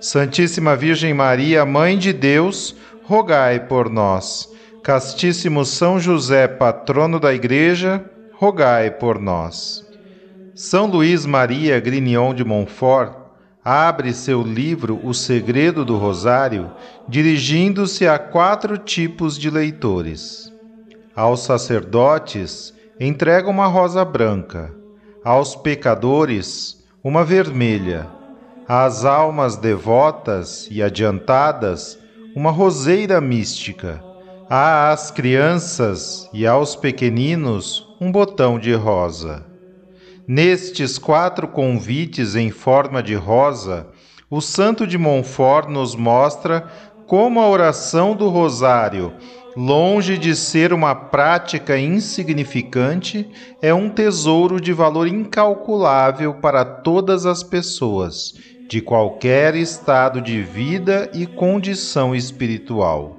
Santíssima Virgem Maria, Mãe de Deus, rogai por nós. Castíssimo São José, patrono da Igreja, rogai por nós. São Luís Maria Grignion de Montfort abre seu livro O Segredo do Rosário, dirigindo-se a quatro tipos de leitores. Aos sacerdotes, entrega uma rosa branca, aos pecadores, uma vermelha às almas devotas e adiantadas uma roseira mística, às crianças e aos pequeninos um botão de rosa. Nestes quatro convites em forma de rosa, o Santo de Montfort nos mostra como a oração do Rosário, longe de ser uma prática insignificante, é um tesouro de valor incalculável para todas as pessoas de qualquer estado de vida e condição espiritual.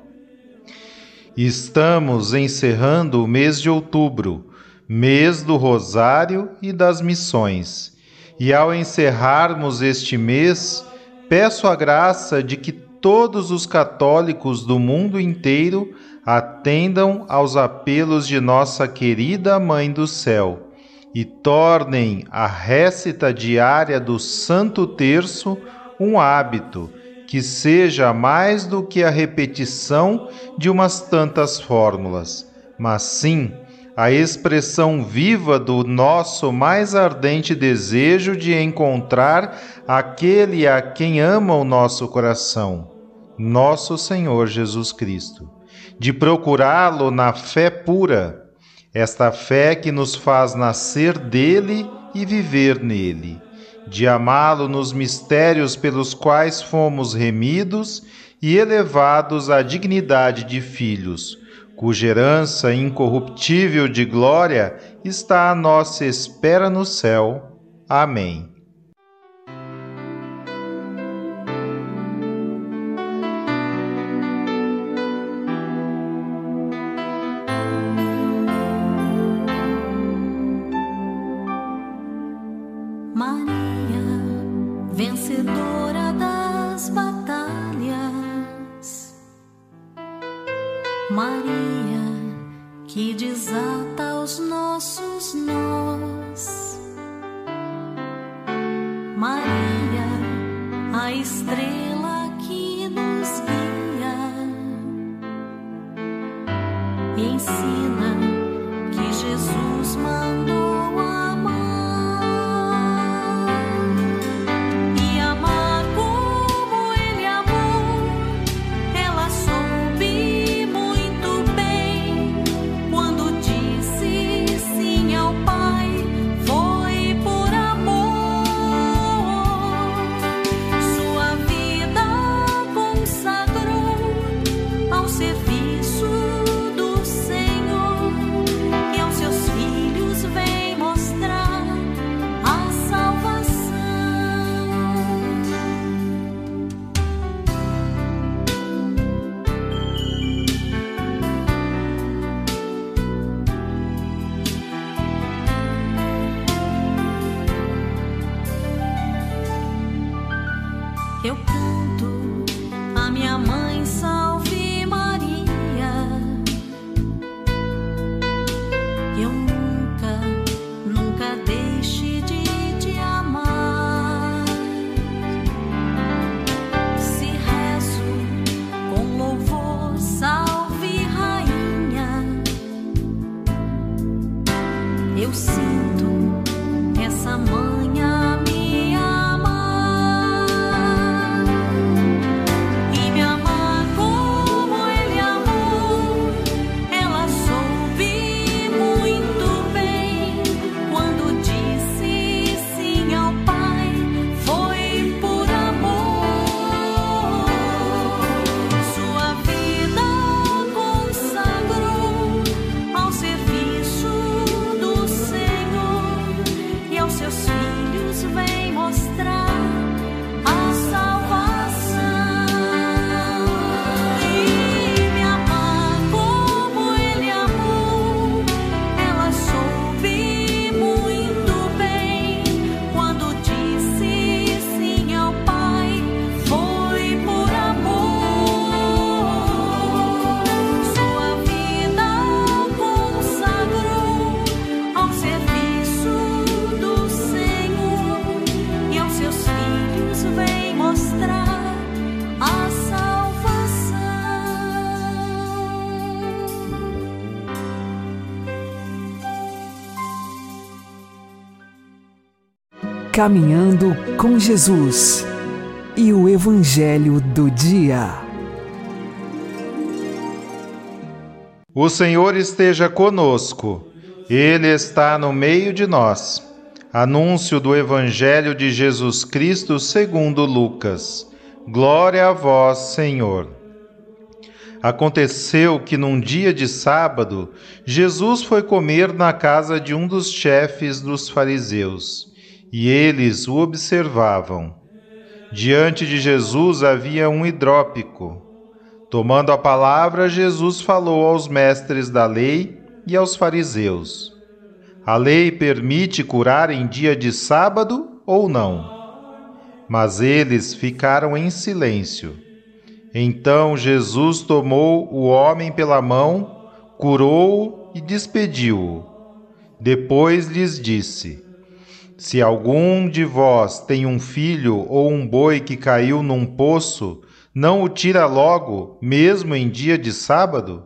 Estamos encerrando o mês de outubro, mês do Rosário e das Missões. E ao encerrarmos este mês, peço a graça de que todos os católicos do mundo inteiro atendam aos apelos de nossa querida Mãe do Céu e tornem a récita diária do Santo Terço um hábito que seja mais do que a repetição de umas tantas fórmulas, mas sim a expressão viva do nosso mais ardente desejo de encontrar aquele a quem ama o nosso coração, nosso Senhor Jesus Cristo, de procurá-lo na fé pura esta fé que nos faz nascer dele e viver nele, de amá-lo nos mistérios pelos quais fomos remidos e elevados à dignidade de filhos, cuja herança incorruptível de glória está à nossa espera no céu. Amém. Serviço do Senhor e aos Caminhando com Jesus e o Evangelho do Dia. O Senhor esteja conosco, Ele está no meio de nós. Anúncio do Evangelho de Jesus Cristo segundo Lucas. Glória a vós, Senhor. Aconteceu que num dia de sábado, Jesus foi comer na casa de um dos chefes dos fariseus e eles o observavam. Diante de Jesus havia um hidrópico. Tomando a palavra, Jesus falou aos mestres da lei e aos fariseus: A lei permite curar em dia de sábado ou não? Mas eles ficaram em silêncio. Então Jesus tomou o homem pela mão, curou-o e despediu-o. Depois lhes disse: se algum de vós tem um filho ou um boi que caiu num poço, não o tira logo, mesmo em dia de sábado?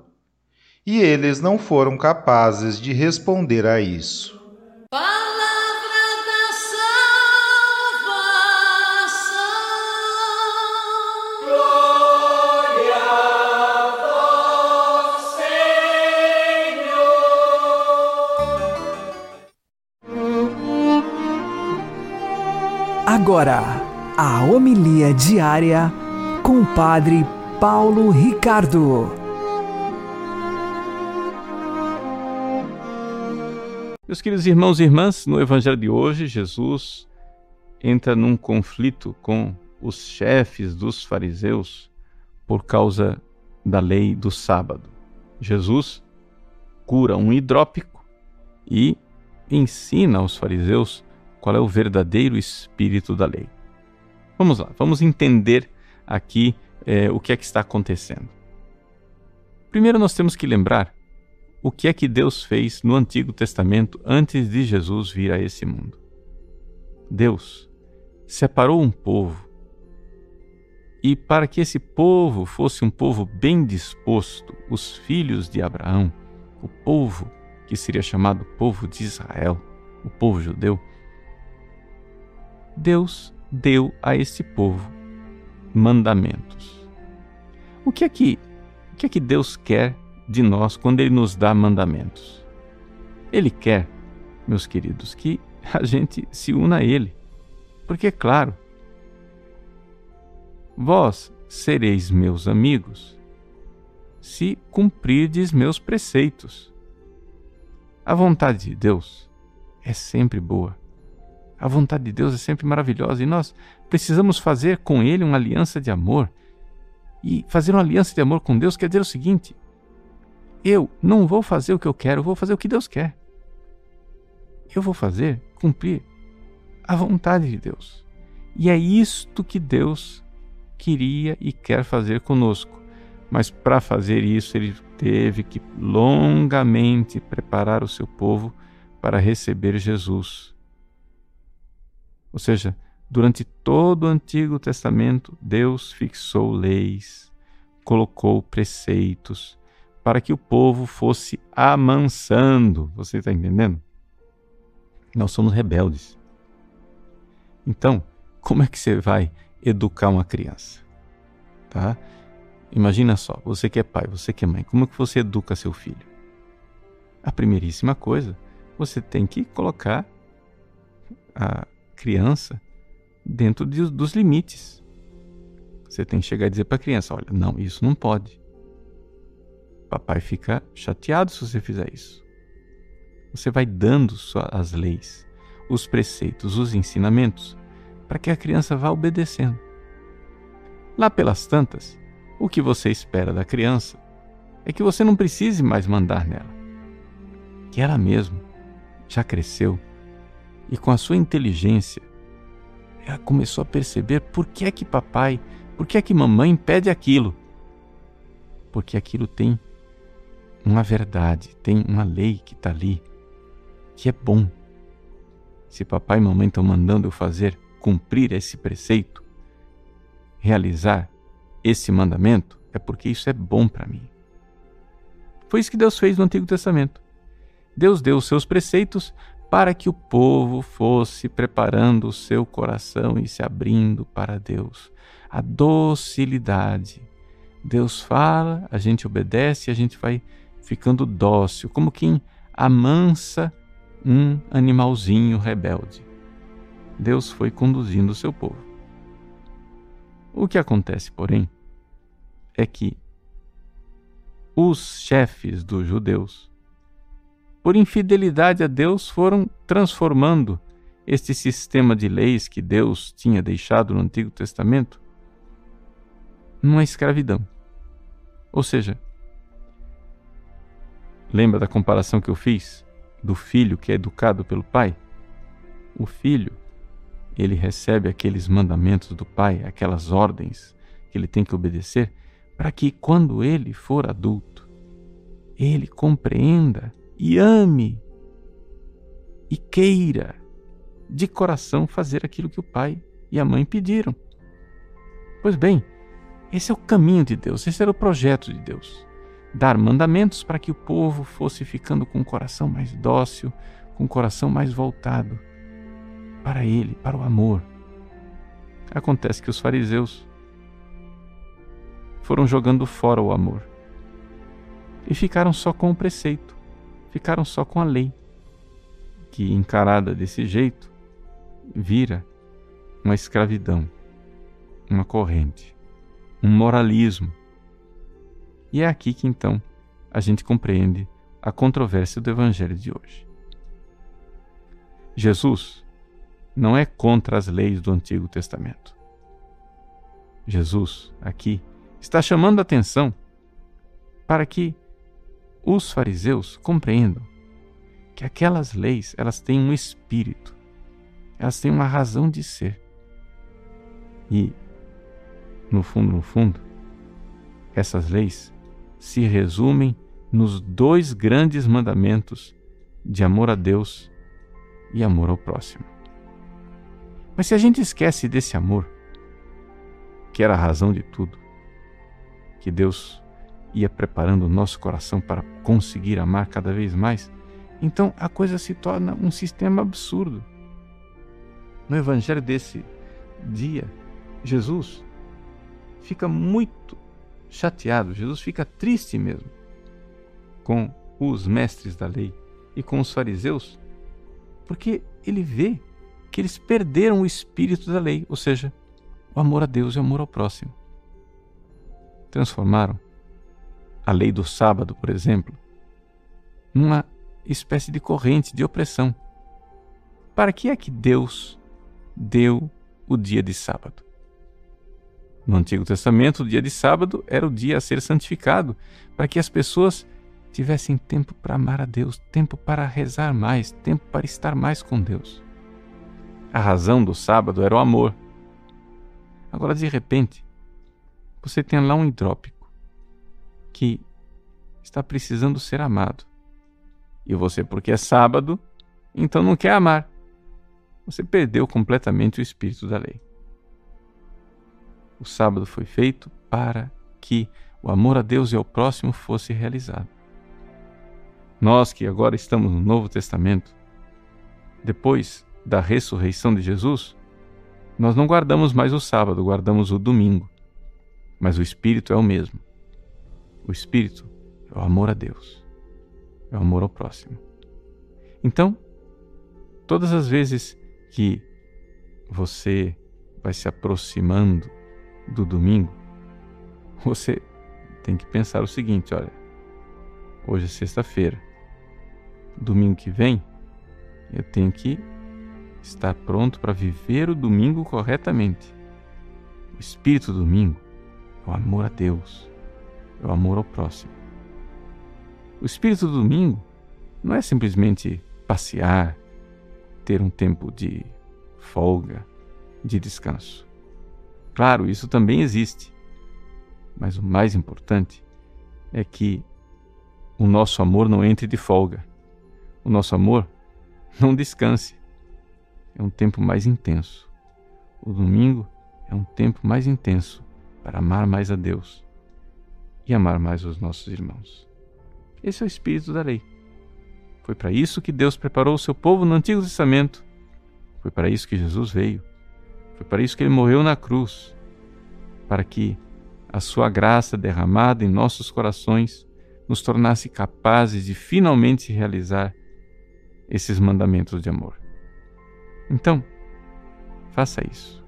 E eles não foram capazes de responder a isso. Agora, a homilia diária com o Padre Paulo Ricardo. Meus queridos irmãos e irmãs, no Evangelho de hoje, Jesus entra num conflito com os chefes dos fariseus por causa da lei do sábado. Jesus cura um hidrópico e ensina aos fariseus qual é o verdadeiro espírito da lei. Vamos lá, vamos entender aqui é, o que é que está acontecendo. Primeiro, nós temos que lembrar o que é que Deus fez no Antigo Testamento antes de Jesus vir a esse mundo. Deus separou um povo e, para que esse povo fosse um povo bem disposto, os filhos de Abraão, o povo que seria chamado povo de Israel, o povo judeu, Deus deu a esse povo mandamentos. O que é que, o que é que Deus quer de nós quando ele nos dá mandamentos? Ele quer, meus queridos, que a gente se una a ele. Porque é claro, vós sereis meus amigos se cumprirdes meus preceitos. A vontade de Deus é sempre boa. A vontade de Deus é sempre maravilhosa e nós precisamos fazer com Ele uma aliança de amor. E fazer uma aliança de amor com Deus quer dizer o seguinte: eu não vou fazer o que eu quero, eu vou fazer o que Deus quer. Eu vou fazer, cumprir a vontade de Deus. E é isto que Deus queria e quer fazer conosco. Mas para fazer isso, ele teve que longamente preparar o seu povo para receber Jesus ou seja, durante todo o Antigo Testamento, Deus fixou leis, colocou preceitos para que o povo fosse amansando. Você está entendendo? Nós somos rebeldes. Então, como é que você vai educar uma criança? Tá? Imagina só, você que é pai, você que é mãe, como é que você educa seu filho? A primeiríssima coisa, você tem que colocar a criança dentro de, dos limites. Você tem que chegar e dizer para a criança: olha, não, isso não pode. Papai fica chateado se você fizer isso. Você vai dando as leis, os preceitos, os ensinamentos, para que a criança vá obedecendo. Lá pelas tantas, o que você espera da criança é que você não precise mais mandar nela, que ela mesma já cresceu e com a sua inteligência ela começou a perceber por que é que papai, por que é que mamãe pede aquilo. Porque aquilo tem uma verdade, tem uma lei que está ali, que é bom. Se papai e mamãe estão mandando eu fazer, cumprir esse preceito, realizar esse mandamento, é porque isso é bom para mim. Foi isso que Deus fez no Antigo Testamento. Deus deu os seus preceitos para que o povo fosse preparando o seu coração e se abrindo para Deus. A docilidade. Deus fala, a gente obedece, a gente vai ficando dócil, como quem amansa um animalzinho rebelde. Deus foi conduzindo o seu povo. O que acontece, porém, é que os chefes dos judeus por infidelidade a Deus, foram transformando este sistema de leis que Deus tinha deixado no Antigo Testamento numa escravidão. Ou seja, lembra da comparação que eu fiz do filho que é educado pelo pai? O filho, ele recebe aqueles mandamentos do pai, aquelas ordens que ele tem que obedecer, para que quando ele for adulto, ele compreenda e ame e queira de coração fazer aquilo que o pai e a mãe pediram. Pois bem, esse é o caminho de Deus, esse era o projeto de Deus. Dar mandamentos para que o povo fosse ficando com o coração mais dócil, com o coração mais voltado para Ele, para o amor. Acontece que os fariseus foram jogando fora o amor e ficaram só com o preceito ficaram só com a lei, que encarada desse jeito vira uma escravidão, uma corrente, um moralismo. E é aqui que então a gente compreende a controvérsia do Evangelho de hoje. Jesus não é contra as leis do Antigo Testamento. Jesus, aqui, está chamando a atenção para que os fariseus compreendam que aquelas leis elas têm um espírito, elas têm uma razão de ser. E, no fundo, no fundo, essas leis se resumem nos dois grandes mandamentos de amor a Deus e amor ao próximo. Mas se a gente esquece desse amor, que era a razão de tudo, que Deus ia preparando o nosso coração para conseguir amar cada vez mais, então a coisa se torna um sistema absurdo. No evangelho desse dia, Jesus fica muito chateado, Jesus fica triste mesmo com os mestres da lei e com os fariseus, porque ele vê que eles perderam o espírito da lei, ou seja, o amor a Deus e o amor ao próximo. Transformaram a lei do sábado, por exemplo, numa espécie de corrente de opressão. Para que é que Deus deu o dia de sábado? No Antigo Testamento, o dia de sábado era o dia a ser santificado, para que as pessoas tivessem tempo para amar a Deus, tempo para rezar mais, tempo para estar mais com Deus. A razão do sábado era o amor. Agora, de repente, você tem lá um hidrópico que está precisando ser amado. E você, porque é sábado, então não quer amar. Você perdeu completamente o espírito da lei. O sábado foi feito para que o amor a Deus e ao próximo fosse realizado. Nós que agora estamos no Novo Testamento, depois da ressurreição de Jesus, nós não guardamos mais o sábado, guardamos o domingo. Mas o espírito é o mesmo. O espírito é o amor a Deus, é o amor ao próximo. Então, todas as vezes que você vai se aproximando do domingo, você tem que pensar o seguinte: olha, hoje é sexta-feira, domingo que vem, eu tenho que estar pronto para viver o domingo corretamente. O espírito do domingo é o amor a Deus, é o amor ao próximo. O espírito do domingo não é simplesmente passear, ter um tempo de folga, de descanso. Claro, isso também existe. Mas o mais importante é que o nosso amor não entre de folga. O nosso amor não descanse. É um tempo mais intenso. O domingo é um tempo mais intenso para amar mais a Deus e amar mais os nossos irmãos. Esse é o espírito da lei. Foi para isso que Deus preparou o seu povo no Antigo Testamento. Foi para isso que Jesus veio. Foi para isso que ele morreu na cruz para que a sua graça derramada em nossos corações nos tornasse capazes de finalmente realizar esses mandamentos de amor. Então, faça isso.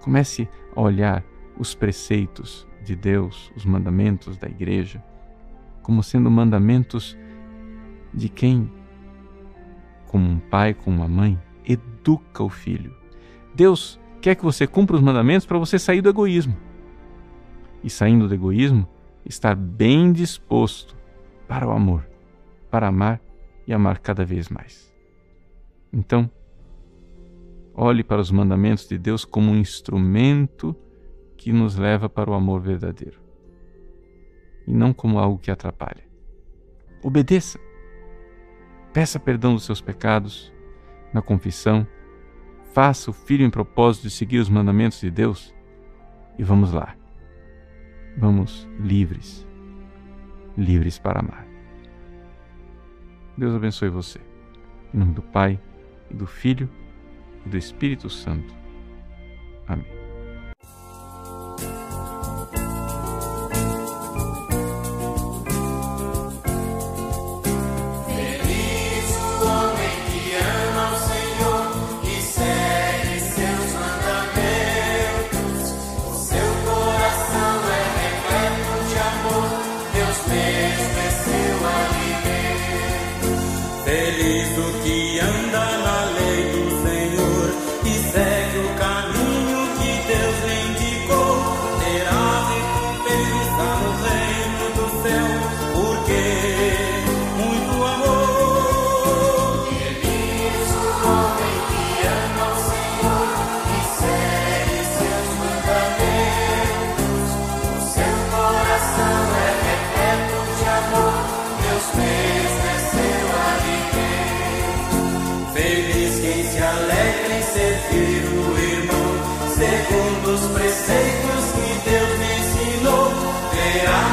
Comece a olhar os preceitos de Deus, os mandamentos da igreja, como sendo mandamentos de quem, como um pai, como uma mãe, educa o filho. Deus quer que você cumpra os mandamentos para você sair do egoísmo. E saindo do egoísmo, estar bem disposto para o amor, para amar e amar cada vez mais. Então, olhe para os mandamentos de Deus como um instrumento que nos leva para o amor verdadeiro e não como algo que atrapalha. Obedeça. Peça perdão dos seus pecados na confissão. Faça o filho em propósito de seguir os mandamentos de Deus e vamos lá. Vamos livres. Livres para amar. Deus abençoe você. Em nome do Pai, e do Filho e do Espírito Santo. Amém. Feliz quem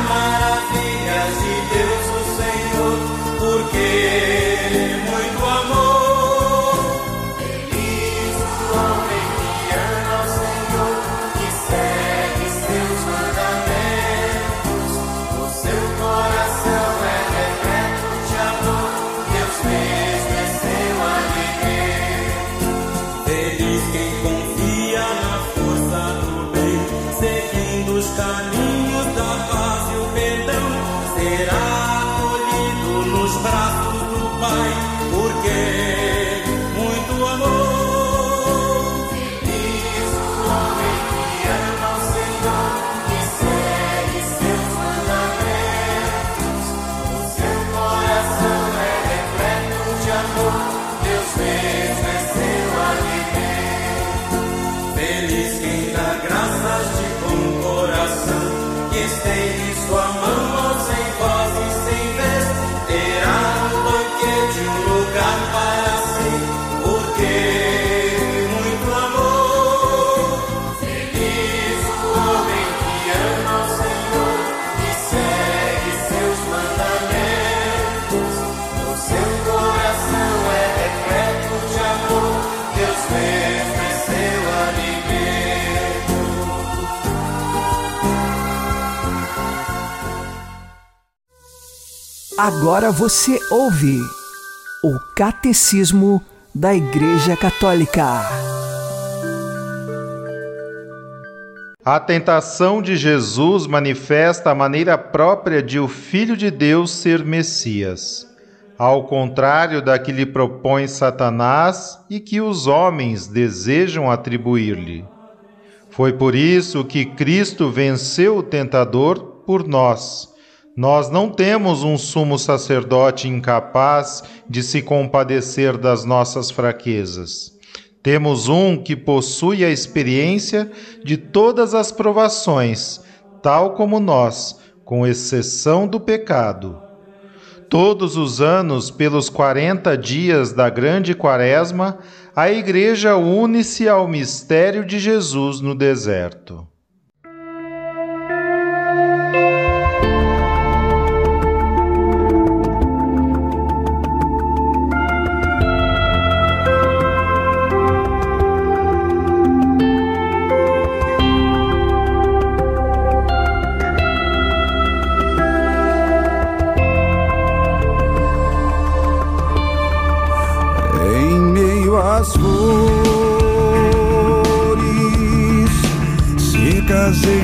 Agora você ouve o Catecismo da Igreja Católica. A tentação de Jesus manifesta a maneira própria de o Filho de Deus ser Messias, ao contrário da que lhe propõe Satanás e que os homens desejam atribuir-lhe. Foi por isso que Cristo venceu o tentador por nós nós não temos um sumo sacerdote incapaz de se compadecer das nossas fraquezas. Temos um que possui a experiência de todas as provações, tal como nós, com exceção do pecado. Todos os anos, pelos quarenta dias da grande quaresma, a Igreja une-se ao mistério de Jesus no deserto. Cause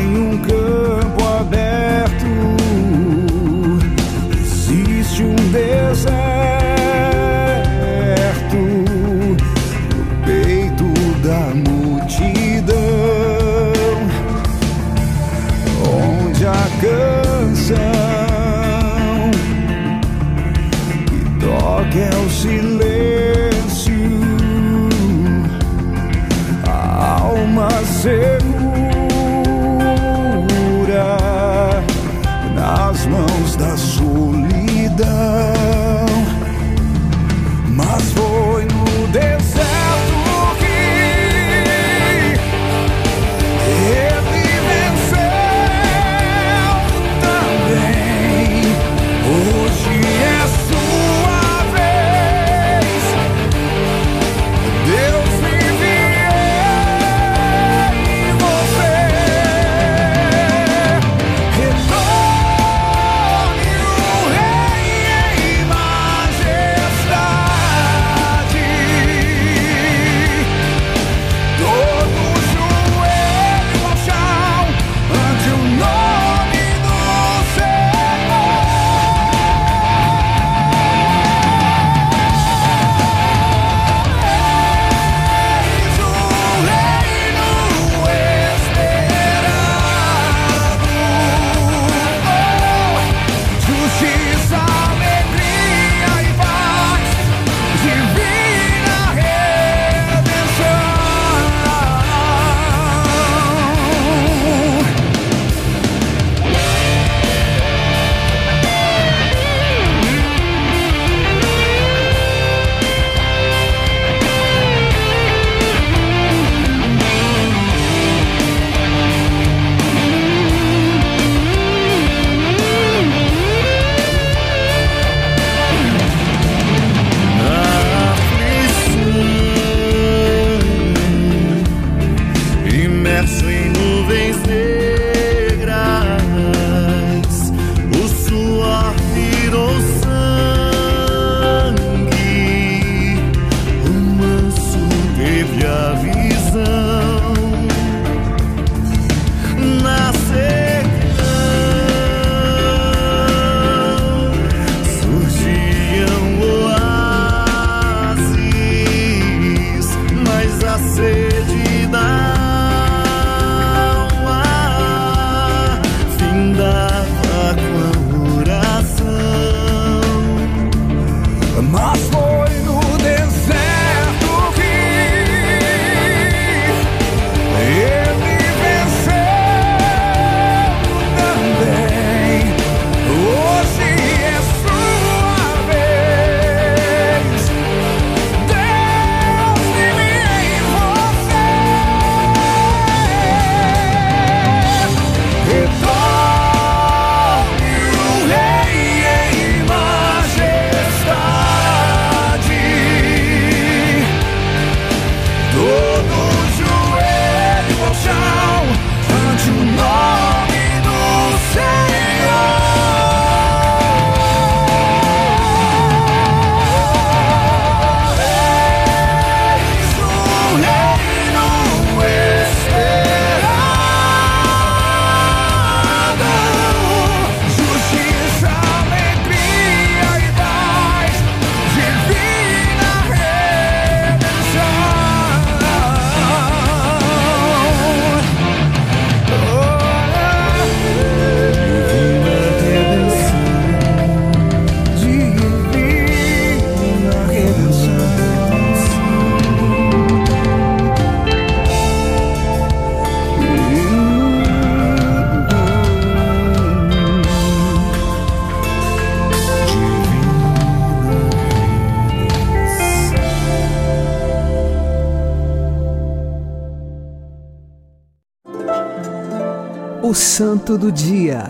O Santo do Dia,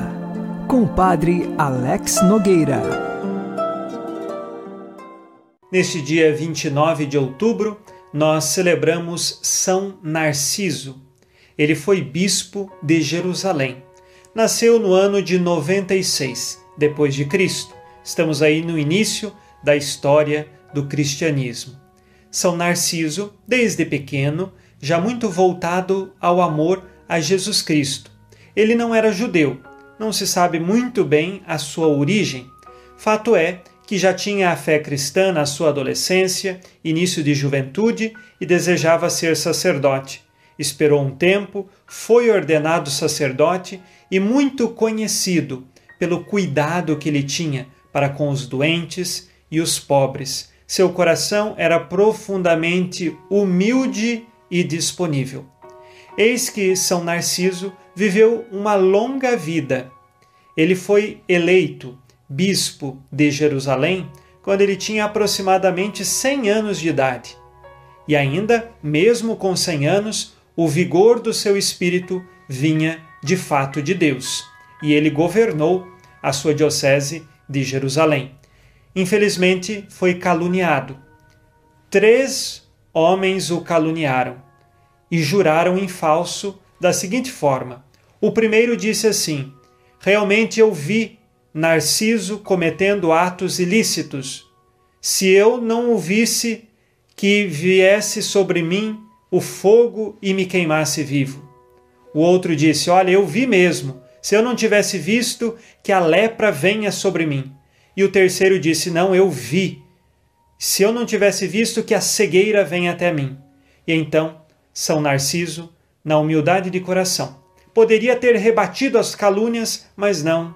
com o Padre Alex Nogueira. Neste dia 29 de outubro, nós celebramos São Narciso. Ele foi bispo de Jerusalém. Nasceu no ano de 96 depois de Cristo. Estamos aí no início da história do cristianismo. São Narciso, desde pequeno, já muito voltado ao amor a Jesus Cristo. Ele não era judeu, não se sabe muito bem a sua origem. Fato é que já tinha a fé cristã na sua adolescência, início de juventude e desejava ser sacerdote. Esperou um tempo, foi ordenado sacerdote e muito conhecido pelo cuidado que ele tinha para com os doentes e os pobres. Seu coração era profundamente humilde e disponível. Eis que São Narciso viveu uma longa vida. Ele foi eleito bispo de Jerusalém quando ele tinha aproximadamente 100 anos de idade. E ainda, mesmo com 100 anos, o vigor do seu espírito vinha de fato de Deus, e ele governou a sua diocese de Jerusalém. Infelizmente, foi caluniado. Três homens o caluniaram e juraram em falso da seguinte forma: o primeiro disse assim: Realmente eu vi Narciso cometendo atos ilícitos. Se eu não o visse, que viesse sobre mim o fogo e me queimasse vivo. O outro disse: Olha, eu vi mesmo. Se eu não tivesse visto, que a lepra venha sobre mim. E o terceiro disse: Não, eu vi. Se eu não tivesse visto, que a cegueira venha até mim. E então, São Narciso, na humildade de coração, poderia ter rebatido as calúnias, mas não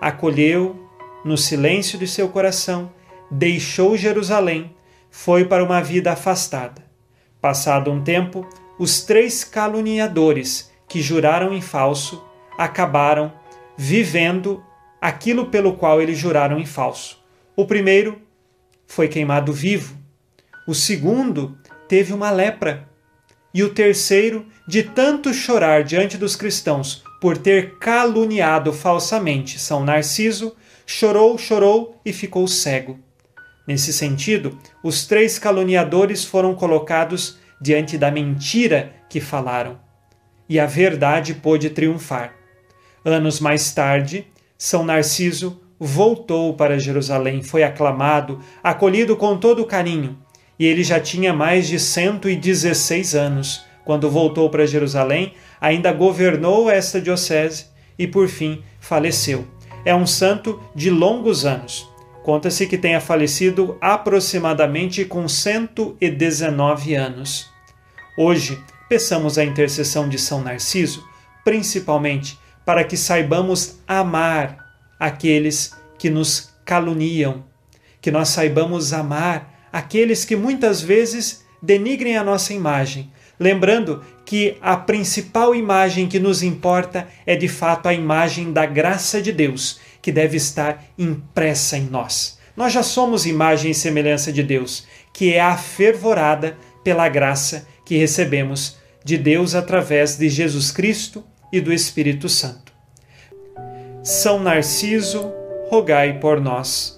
acolheu no silêncio de seu coração, deixou Jerusalém, foi para uma vida afastada. Passado um tempo, os três caluniadores que juraram em falso acabaram vivendo aquilo pelo qual eles juraram em falso. O primeiro foi queimado vivo, o segundo teve uma lepra, e o terceiro, de tanto chorar diante dos cristãos por ter caluniado falsamente São Narciso, chorou, chorou e ficou cego. Nesse sentido, os três caluniadores foram colocados diante da mentira que falaram, e a verdade pôde triunfar. Anos mais tarde, São Narciso voltou para Jerusalém, foi aclamado, acolhido com todo carinho, e ele já tinha mais de 116 anos quando voltou para Jerusalém, ainda governou esta diocese e, por fim, faleceu. É um santo de longos anos. Conta-se que tenha falecido aproximadamente com 119 anos. Hoje, peçamos a intercessão de São Narciso, principalmente para que saibamos amar aqueles que nos caluniam, que nós saibamos amar aqueles que muitas vezes denigrem a nossa imagem, lembrando que a principal imagem que nos importa é de fato a imagem da graça de Deus, que deve estar impressa em nós. Nós já somos imagem e semelhança de Deus, que é afervorada pela graça que recebemos de Deus através de Jesus Cristo e do Espírito Santo. São Narciso, rogai por nós.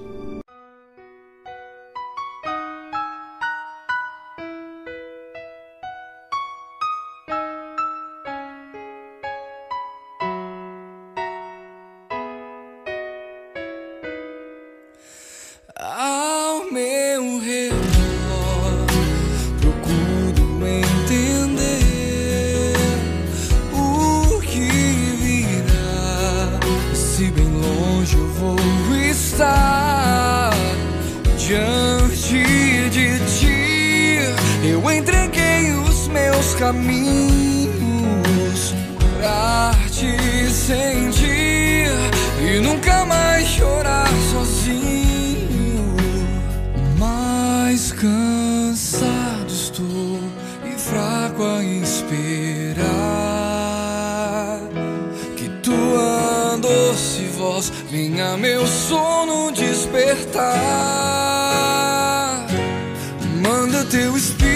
Que tu andou venha meu sono despertar. Manda teu espírito,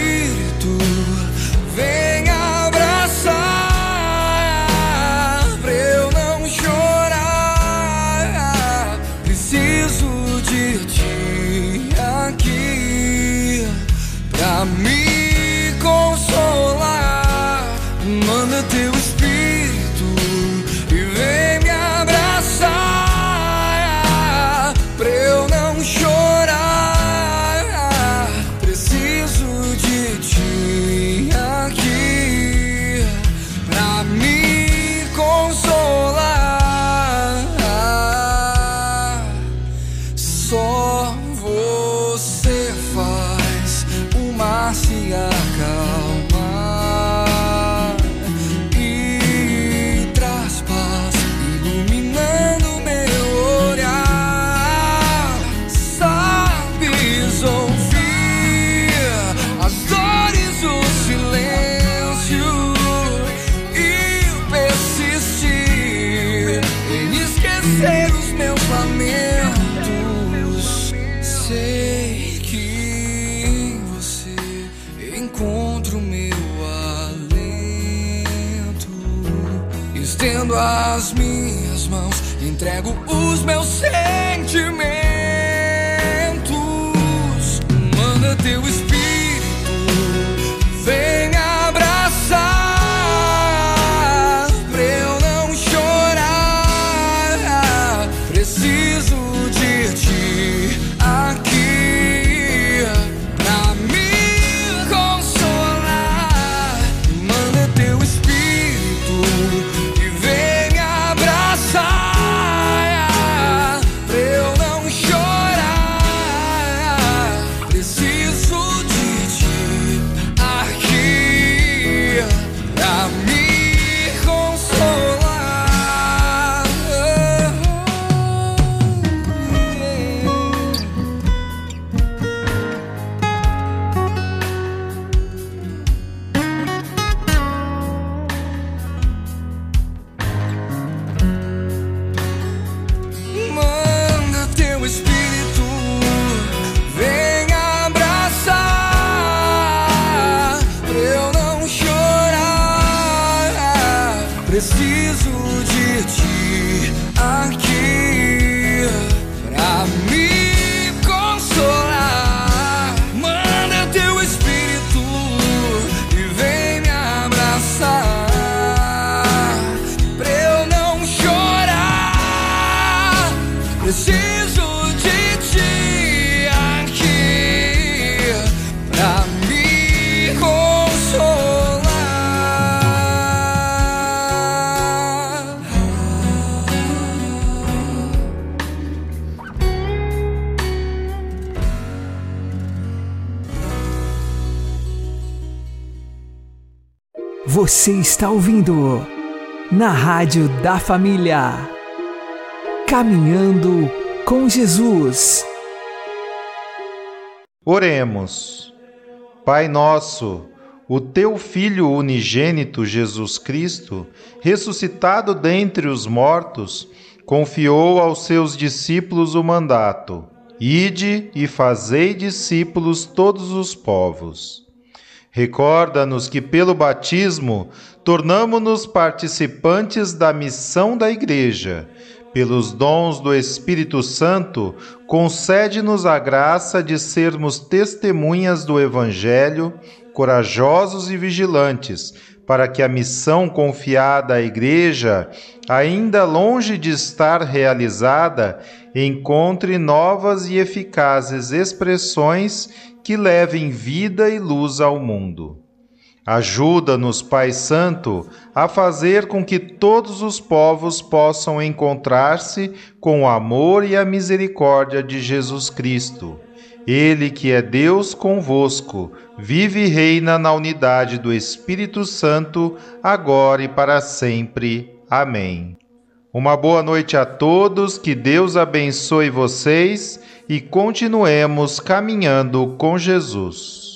Você está ouvindo na Rádio da Família. Caminhando com Jesus. Oremos. Pai nosso, o teu Filho unigênito Jesus Cristo, ressuscitado dentre os mortos, confiou aos seus discípulos o mandato: Ide e fazei discípulos todos os povos. Recorda-nos que pelo batismo tornamo-nos participantes da missão da Igreja. Pelos dons do Espírito Santo, concede-nos a graça de sermos testemunhas do Evangelho, corajosos e vigilantes, para que a missão confiada à Igreja, ainda longe de estar realizada, encontre novas e eficazes expressões que levem vida e luz ao mundo. Ajuda-nos, Pai Santo, a fazer com que todos os povos possam encontrar-se com o amor e a misericórdia de Jesus Cristo. Ele que é Deus convosco, vive e reina na unidade do Espírito Santo, agora e para sempre. Amém. Uma boa noite a todos, que Deus abençoe vocês e continuemos caminhando com Jesus.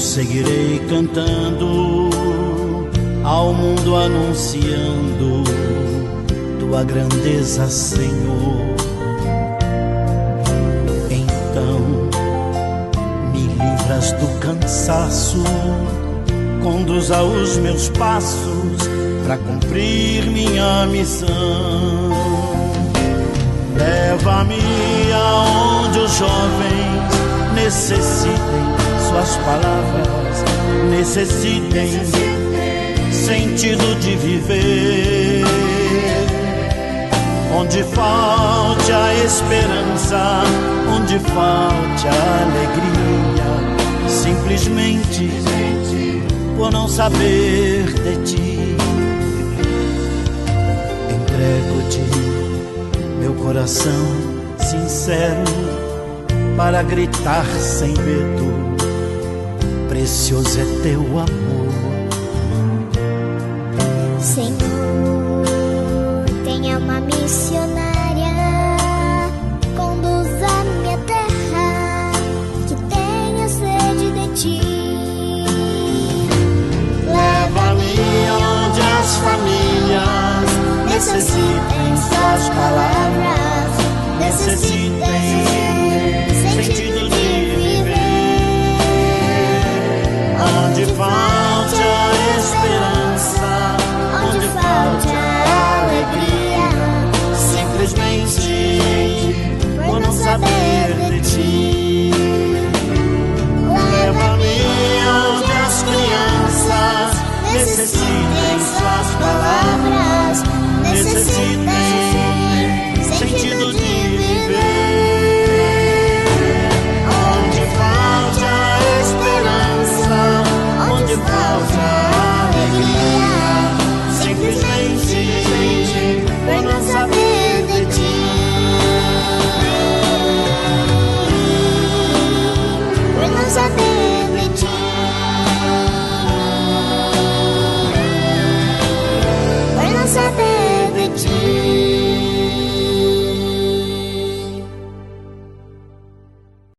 Seguirei cantando ao mundo anunciando tua grandeza, Senhor. Então me livras do cansaço, conduza os meus passos para cumprir minha missão. Leva-me aonde os jovens necessitem suas palavras, necessitem sentido de viver. Onde falte a esperança, onde falte a alegria, simplesmente por não saber de ti. Entrego-te meu coração sincero para gritar sem medo. Precioso é teu amor. Senhor, tenha uma missionária, conduza minha terra, que tenha sede de ti. Crianças necessitem suas palavras, necessitem